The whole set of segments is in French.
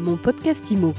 Mon podcast IMO.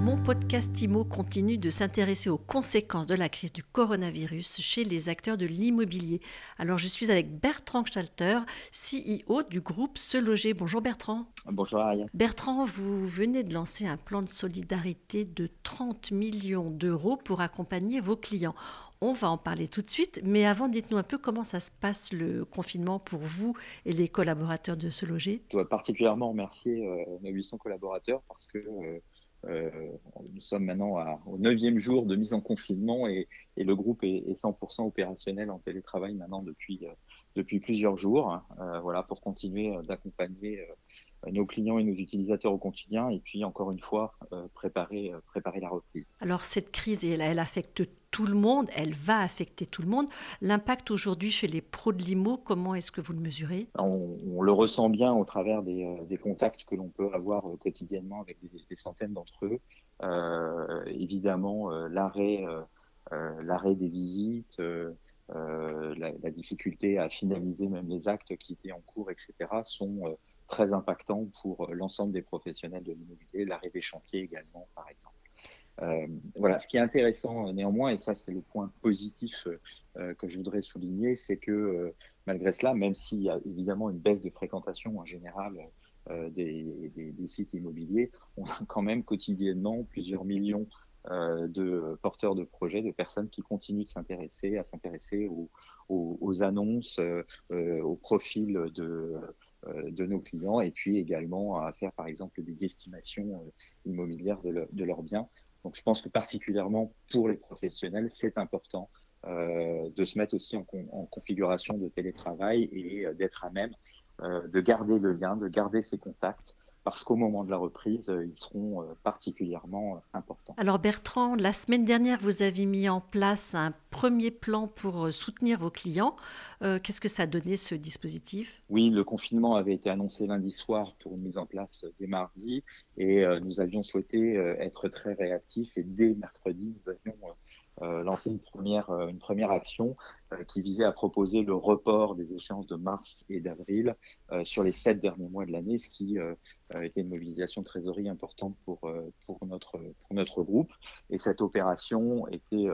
Mon podcast IMO continue de s'intéresser aux conséquences de la crise du coronavirus chez les acteurs de l'immobilier. Alors je suis avec Bertrand Stalter, CEO du groupe Se Loger. Bonjour Bertrand. Bonjour Ariane. Bertrand, vous venez de lancer un plan de solidarité de 30 millions d'euros pour accompagner vos clients. On va en parler tout de suite, mais avant, dites-nous un peu comment ça se passe le confinement pour vous et les collaborateurs de Se Loger. Je dois particulièrement remercier euh, nos 800 collaborateurs parce que euh, euh, nous sommes maintenant au neuvième jour de mise en confinement et, le groupe est, 100% opérationnel en télétravail maintenant depuis, depuis plusieurs jours. voilà, pour continuer d'accompagner nos clients et nos utilisateurs au quotidien et puis encore une fois préparer, préparer la reprise. Alors cette crise, elle, elle affecte tout le monde, elle va affecter tout le monde. L'impact aujourd'hui chez les pros de l'IMO, comment est-ce que vous le mesurez? On, le ressent bien au travers des, euh, contacts que l'on peut avoir euh, quotidiennement avec des, centaines d'entre eux. Euh, évidemment, l'arrêt, l'arrêt des visites, la, difficulté à finaliser même les actes qui étaient en cours, etc., sont très impactants pour l'ensemble des professionnels de l'immobilier, l'arrêt des chantiers également, par exemple. Euh, voilà, ce qui est intéressant euh, néanmoins, et ça c'est le point positif euh, que je voudrais souligner, c'est que malgré cela, même s'il y a évidemment une baisse de fréquentation en général des, sites immobiliers, on a quand même quotidiennement plusieurs millions de porteurs de projets, de personnes qui continuent de s'intéresser, à s'intéresser aux, annonces, au profil de, de nos clients et puis également à faire par exemple des estimations immobilières de leurs biens. Donc je pense que particulièrement pour les professionnels, c'est important euh, de se mettre aussi en, configuration de télétravail et euh, d'être à même euh, de garder le lien, de garder ses contacts parce qu'au moment de la reprise, euh, ils seront euh, particulièrement euh, importants. Alors Bertrand, la semaine dernière, vous avez mis en place un premier plan pour soutenir vos clients. Qu'est-ce que ça a donné ce dispositif? Oui, le confinement avait été annoncé lundi soir pour une mise en place dès mardi et nous avions souhaité être très réactifs et dès mercredi, nous avions lancé une première, euh, une première action euh, qui visait à proposer le report des échéances de mars et d'avril sur les sept derniers mois de l'année, ce qui était une mobilisation de trésorerie importante pour, pour, notre, pour notre groupe. Et cette opération était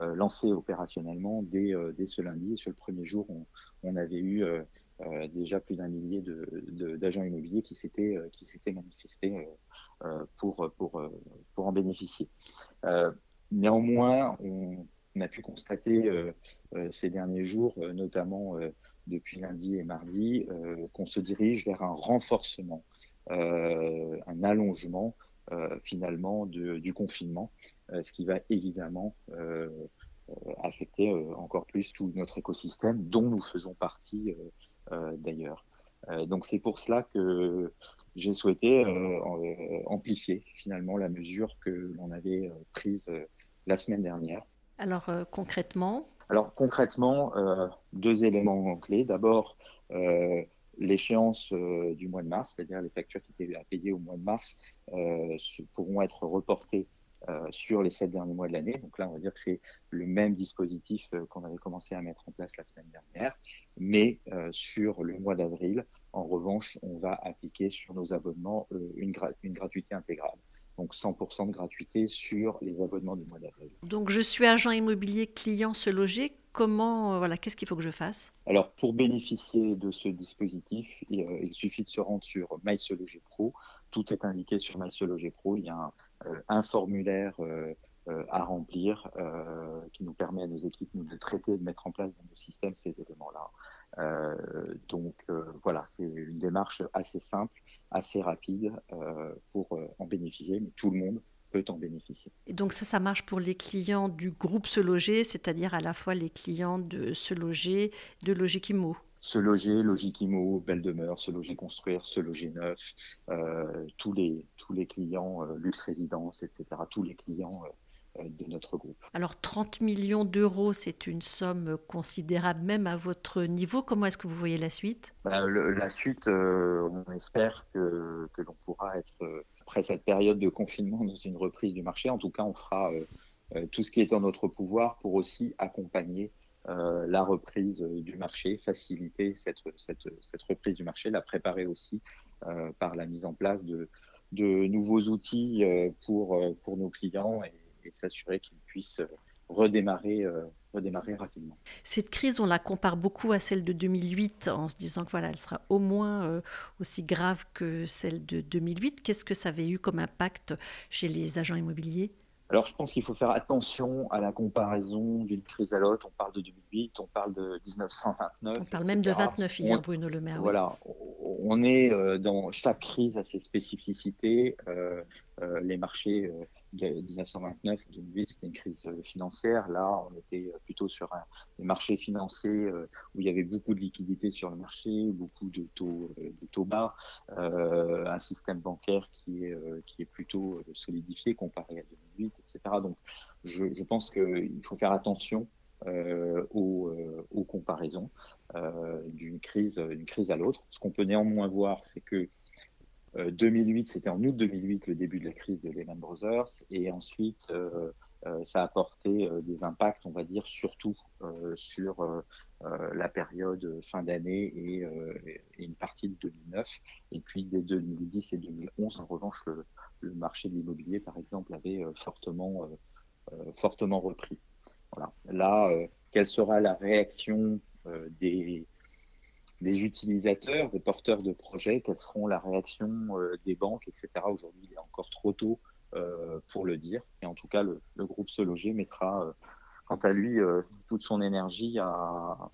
lancée opérationnellement dès, dès ce lundi. Et sur le premier jour, on, on avait eu déjà plus d'un millier d'agents de, immobiliers qui s'étaient qui s'étaient manifestés pour, pour, pour en bénéficier. Néanmoins, on, a pu constater euh, euh, ces derniers jours, euh, notamment depuis lundi et mardi, qu'on se dirige vers un renforcement, un allongement finalement du confinement, ce qui va évidemment affecter encore plus tout notre écosystème dont nous faisons partie d'ailleurs. donc c'est pour cela que j'ai souhaité amplifier finalement la mesure que l'on avait prise la semaine dernière. Alors euh, concrètement Alors concrètement, euh, deux éléments clés. D'abord, euh, l'échéance du mois de mars, c'est-à-dire les factures qui étaient à payer au mois de mars, pourront être reportées sur les sept derniers mois de l'année. Donc là, on va dire que c'est le même dispositif qu'on avait commencé à mettre en place la semaine dernière. Mais sur le mois d'avril, en revanche, on va appliquer sur nos abonnements une gratuité intégrale donc 100% de gratuité sur les abonnements du mois d'avril. Donc je suis agent immobilier client se loger. Comment, euh, voilà, qu'est-ce qu'il faut que je fasse? Alors pour bénéficier de ce dispositif, il, euh, suffit de se rendre sur My Pro. Tout est indiqué sur My Pro. Il y a un, euh, formulaire à remplir qui nous permet à nos équipes de traiter, de mettre en place dans nos systèmes ces éléments-là. Euh, donc euh, voilà, c'est une démarche assez simple, assez rapide euh, pour en bénéficier, mais tout le monde peut en bénéficier. Et donc ça, ça marche pour les clients du groupe Se Loger, c'est-à-dire à la fois les clients de Se Loger, de Logique Imo se loger, Logique Imo, Belle Demeure, se loger construire, se loger neuf, tous les tous les clients luxe résidence, etc. Tous les clients euh, de notre groupe. Alors 30 millions d'euros, c'est une somme considérable même à votre niveau. Comment est-ce que vous voyez la suite? Bah, La suite, euh, on espère que, que l'on pourra être, euh, après cette période de confinement, dans une reprise du marché. En tout cas, on fera tout ce qui est en notre pouvoir pour aussi accompagner la reprise du marché, faciliter cette, cette, cette, reprise du marché, la préparer aussi par la mise en place de, de nouveaux outils pour, pour nos clients et, et s'assurer qu'ils puissent redémarrer, euh, redémarrer rapidement. Cette crise, on la compare beaucoup à celle de 2008 en se disant que voilà, elle sera au moins euh, aussi grave que celle de 2008. Qu'est-ce que ça avait eu comme impact chez les agents immobiliers? Alors, je pense qu'il faut faire attention à la comparaison d'une crise à l'autre. On parle de 2008, on parle de 1929. On parle même de 29 hier, Bruno Le Maire. Voilà, on est euh, dans chaque crise à ses spécificités. les marchés 1929, 2008, c'était une crise euh, financière. Là, on était euh, plutôt sur un, des marchés euh, où il y avait beaucoup de liquidités sur le marché, beaucoup de taux, de taux bas, un système bancaire qui est, qui est plutôt solidifié comparé à 2008, etc. Donc, je, pense qu'il faut faire attention aux, comparaisons d'une crise à l'autre. Ce qu'on peut néanmoins voir, c'est que 2008, euh, c'était en août 2008 le début de la crise de Lehman Brothers, et ensuite euh, euh, ça a apporté des impacts, on va dire, surtout sur la période fin d'année et, une partie de 2009. Et puis dès 2010 et 2011, en revanche, le, marché de l'immobilier, par exemple, avait fortement, fortement repris. Voilà. Là, quelle sera la réaction des des utilisateurs, des porteurs de projets, quelles seront la réaction euh, des banques, etc. Aujourd'hui, il est encore trop tôt euh, pour le dire. Et en tout cas, le, groupe Se Loger mettra, euh, quant à lui, toute son énergie à,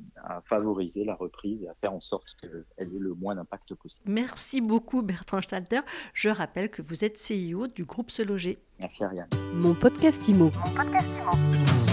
favoriser la reprise et à faire en sorte qu'elle ait le moins d'impact possible. Merci beaucoup, Bertrand Stalter. Je rappelle que vous êtes CEO du groupe Se Loger. Merci, Ariane. Mon podcast Mon podcast Imo.